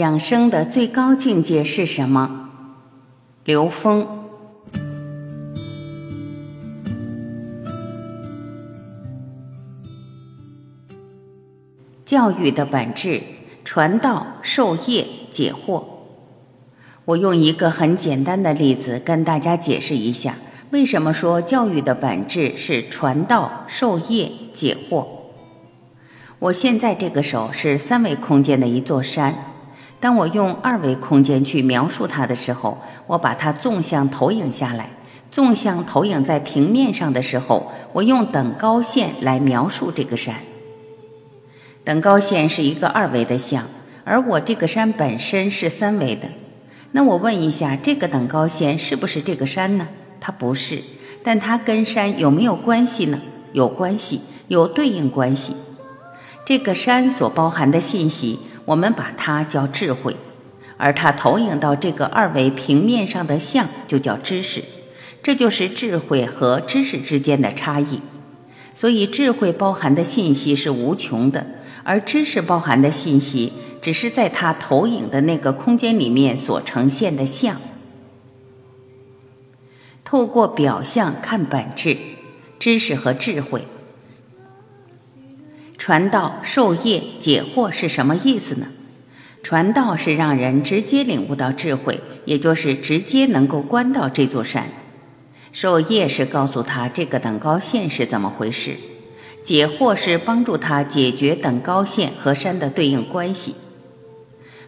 养生的最高境界是什么？刘峰。教育的本质，传道授业解惑。我用一个很简单的例子跟大家解释一下，为什么说教育的本质是传道授业解惑。我现在这个手是三维空间的一座山。当我用二维空间去描述它的时候，我把它纵向投影下来，纵向投影在平面上的时候，我用等高线来描述这个山。等高线是一个二维的像，而我这个山本身是三维的。那我问一下，这个等高线是不是这个山呢？它不是，但它跟山有没有关系呢？有关系，有对应关系。这个山所包含的信息。我们把它叫智慧，而它投影到这个二维平面上的像就叫知识，这就是智慧和知识之间的差异。所以，智慧包含的信息是无穷的，而知识包含的信息只是在它投影的那个空间里面所呈现的像。透过表象看本质，知识和智慧。传道授业解惑是什么意思呢？传道是让人直接领悟到智慧，也就是直接能够观到这座山；授业是告诉他这个等高线是怎么回事；解惑是帮助他解决等高线和山的对应关系。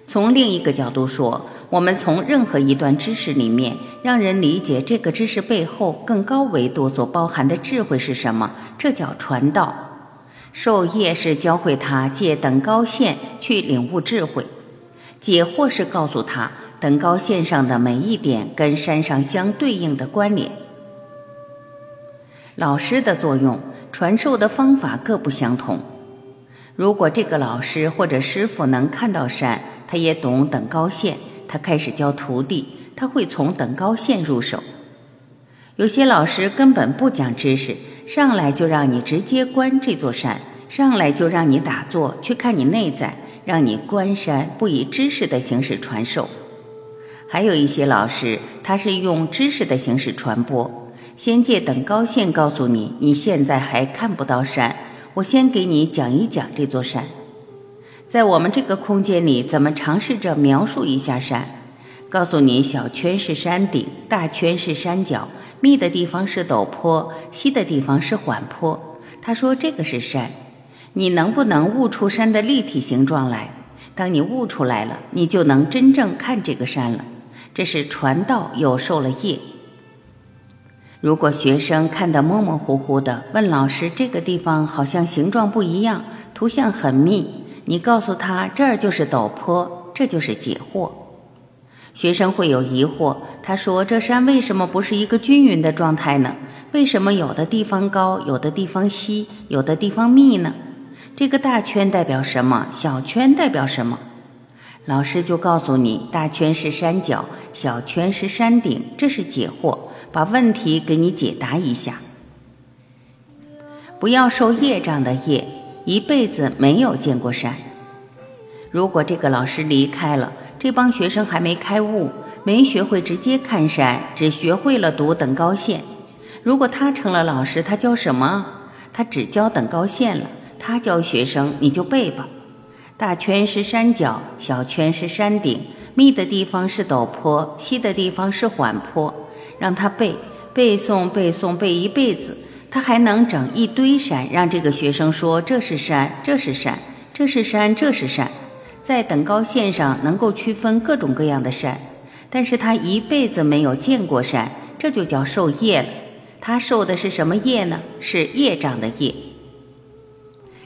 从另一个角度说，我们从任何一段知识里面，让人理解这个知识背后更高维度所包含的智慧是什么，这叫传道。授业是教会他借等高线去领悟智慧，解惑是告诉他等高线上的每一点跟山上相对应的关联。老师的作用，传授的方法各不相同。如果这个老师或者师傅能看到山，他也懂等高线，他开始教徒弟，他会从等高线入手。有些老师根本不讲知识。上来就让你直接观这座山，上来就让你打坐去看你内在，让你观山，不以知识的形式传授。还有一些老师，他是用知识的形式传播，先借等高线告诉你，你现在还看不到山，我先给你讲一讲这座山。在我们这个空间里，怎么尝试着描述一下山？告诉你，小圈是山顶，大圈是山脚。密的地方是陡坡，稀的地方是缓坡。他说这个是山，你能不能悟出山的立体形状来？当你悟出来了，你就能真正看这个山了。这是传道又受了业。如果学生看得模模糊糊的，问老师这个地方好像形状不一样，图像很密，你告诉他这儿就是陡坡，这就是解惑。学生会有疑惑，他说：“这山为什么不是一个均匀的状态呢？为什么有的地方高，有的地方稀，有的地方密呢？这个大圈代表什么？小圈代表什么？”老师就告诉你：大圈是山脚，小圈是山顶，这是解惑，把问题给你解答一下。不要受业障的业，一辈子没有见过山。如果这个老师离开了，这帮学生还没开悟，没学会直接看山，只学会了读等高线。如果他成了老师，他教什么？他只教等高线了。他教学生，你就背吧。大圈是山脚，小圈是山顶，密的地方是陡坡，稀的地方是缓坡。让他背，背诵，背诵，背一辈子，他还能整一堆山，让这个学生说这是山，这是山，这是山，这是山。在等高线上能够区分各种各样的山，但是他一辈子没有见过山，这就叫受业了。他受的是什么业呢？是业障的业。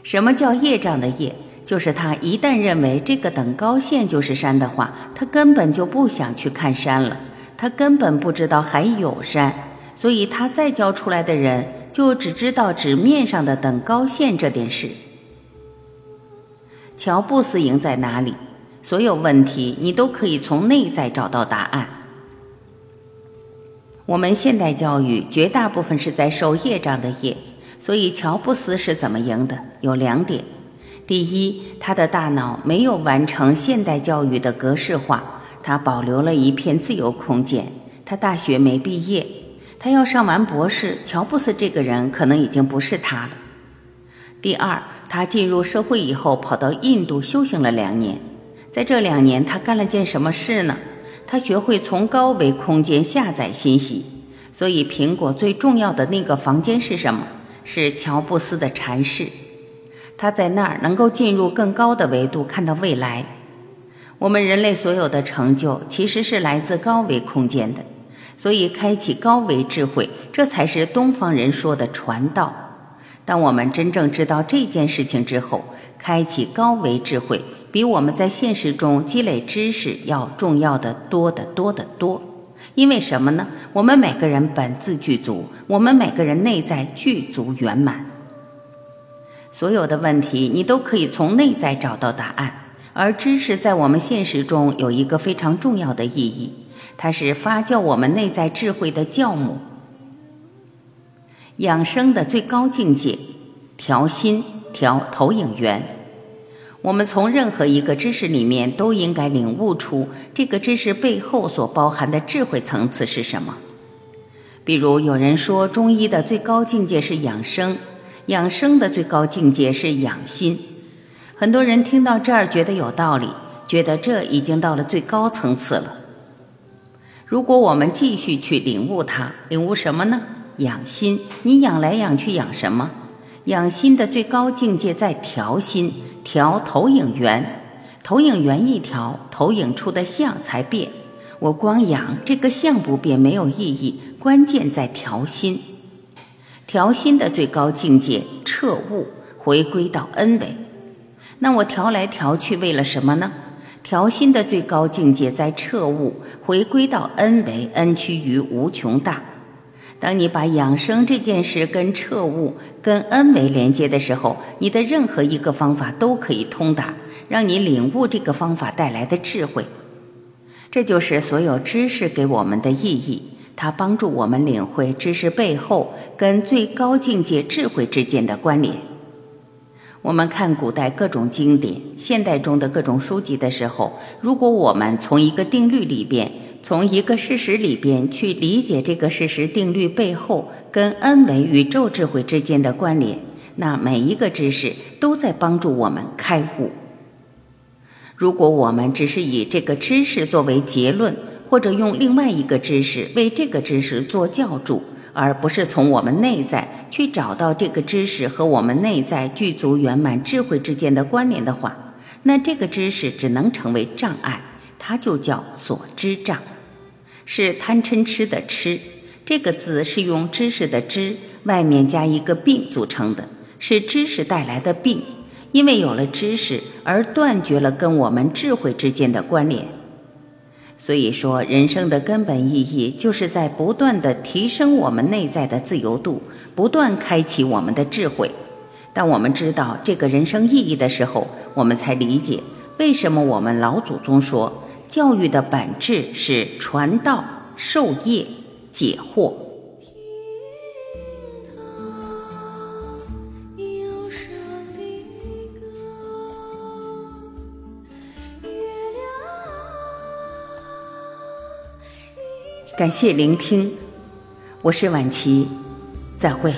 什么叫业障的业？就是他一旦认为这个等高线就是山的话，他根本就不想去看山了，他根本不知道还有山，所以他再教出来的人就只知道纸面上的等高线这点事。乔布斯赢在哪里？所有问题你都可以从内在找到答案。我们现代教育绝大部分是在受业障的业，所以乔布斯是怎么赢的？有两点：第一，他的大脑没有完成现代教育的格式化，他保留了一片自由空间。他大学没毕业，他要上完博士，乔布斯这个人可能已经不是他了。第二，他进入社会以后，跑到印度修行了两年，在这两年，他干了件什么事呢？他学会从高维空间下载信息。所以，苹果最重要的那个房间是什么？是乔布斯的禅室。他在那儿能够进入更高的维度，看到未来。我们人类所有的成就，其实是来自高维空间的。所以，开启高维智慧，这才是东方人说的传道。当我们真正知道这件事情之后，开启高维智慧，比我们在现实中积累知识要重要的多得多得多。因为什么呢？我们每个人本自具足，我们每个人内在具足圆满。所有的问题你都可以从内在找到答案，而知识在我们现实中有一个非常重要的意义，它是发酵我们内在智慧的酵母。养生的最高境界，调心，调投影源。我们从任何一个知识里面都应该领悟出这个知识背后所包含的智慧层次是什么。比如有人说中医的最高境界是养生，养生的最高境界是养心。很多人听到这儿觉得有道理，觉得这已经到了最高层次了。如果我们继续去领悟它，领悟什么呢？养心。你养来养去养什么？养心的最高境界在调心。调投影源，投影源一调，投影出的像才变。我光养这个像不变没有意义，关键在调心。调心的最高境界，彻悟，回归到 N 维。那我调来调去为了什么呢？调心的最高境界在彻悟，回归到 N 维，N 趋于无穷大。当你把养生这件事跟彻悟、跟恩维连接的时候，你的任何一个方法都可以通达，让你领悟这个方法带来的智慧。这就是所有知识给我们的意义，它帮助我们领会知识背后跟最高境界智慧之间的关联。我们看古代各种经典、现代中的各种书籍的时候，如果我们从一个定律里边，从一个事实里边去理解这个事实定律背后跟 N 维宇宙智慧之间的关联，那每一个知识都在帮助我们开悟。如果我们只是以这个知识作为结论，或者用另外一个知识为这个知识做教主，而不是从我们内在去找到这个知识和我们内在具足圆满智慧之间的关联的话，那这个知识只能成为障碍，它就叫所知障。是贪嗔痴的痴，这个字是用知识的知外面加一个病组成的，是知识带来的病。因为有了知识而断绝了跟我们智慧之间的关联。所以说，人生的根本意义就是在不断的提升我们内在的自由度，不断开启我们的智慧。当我们知道这个人生意义的时候，我们才理解为什么我们老祖宗说。教育的本质是传道授业解惑。感谢聆听，我是晚琪，再会。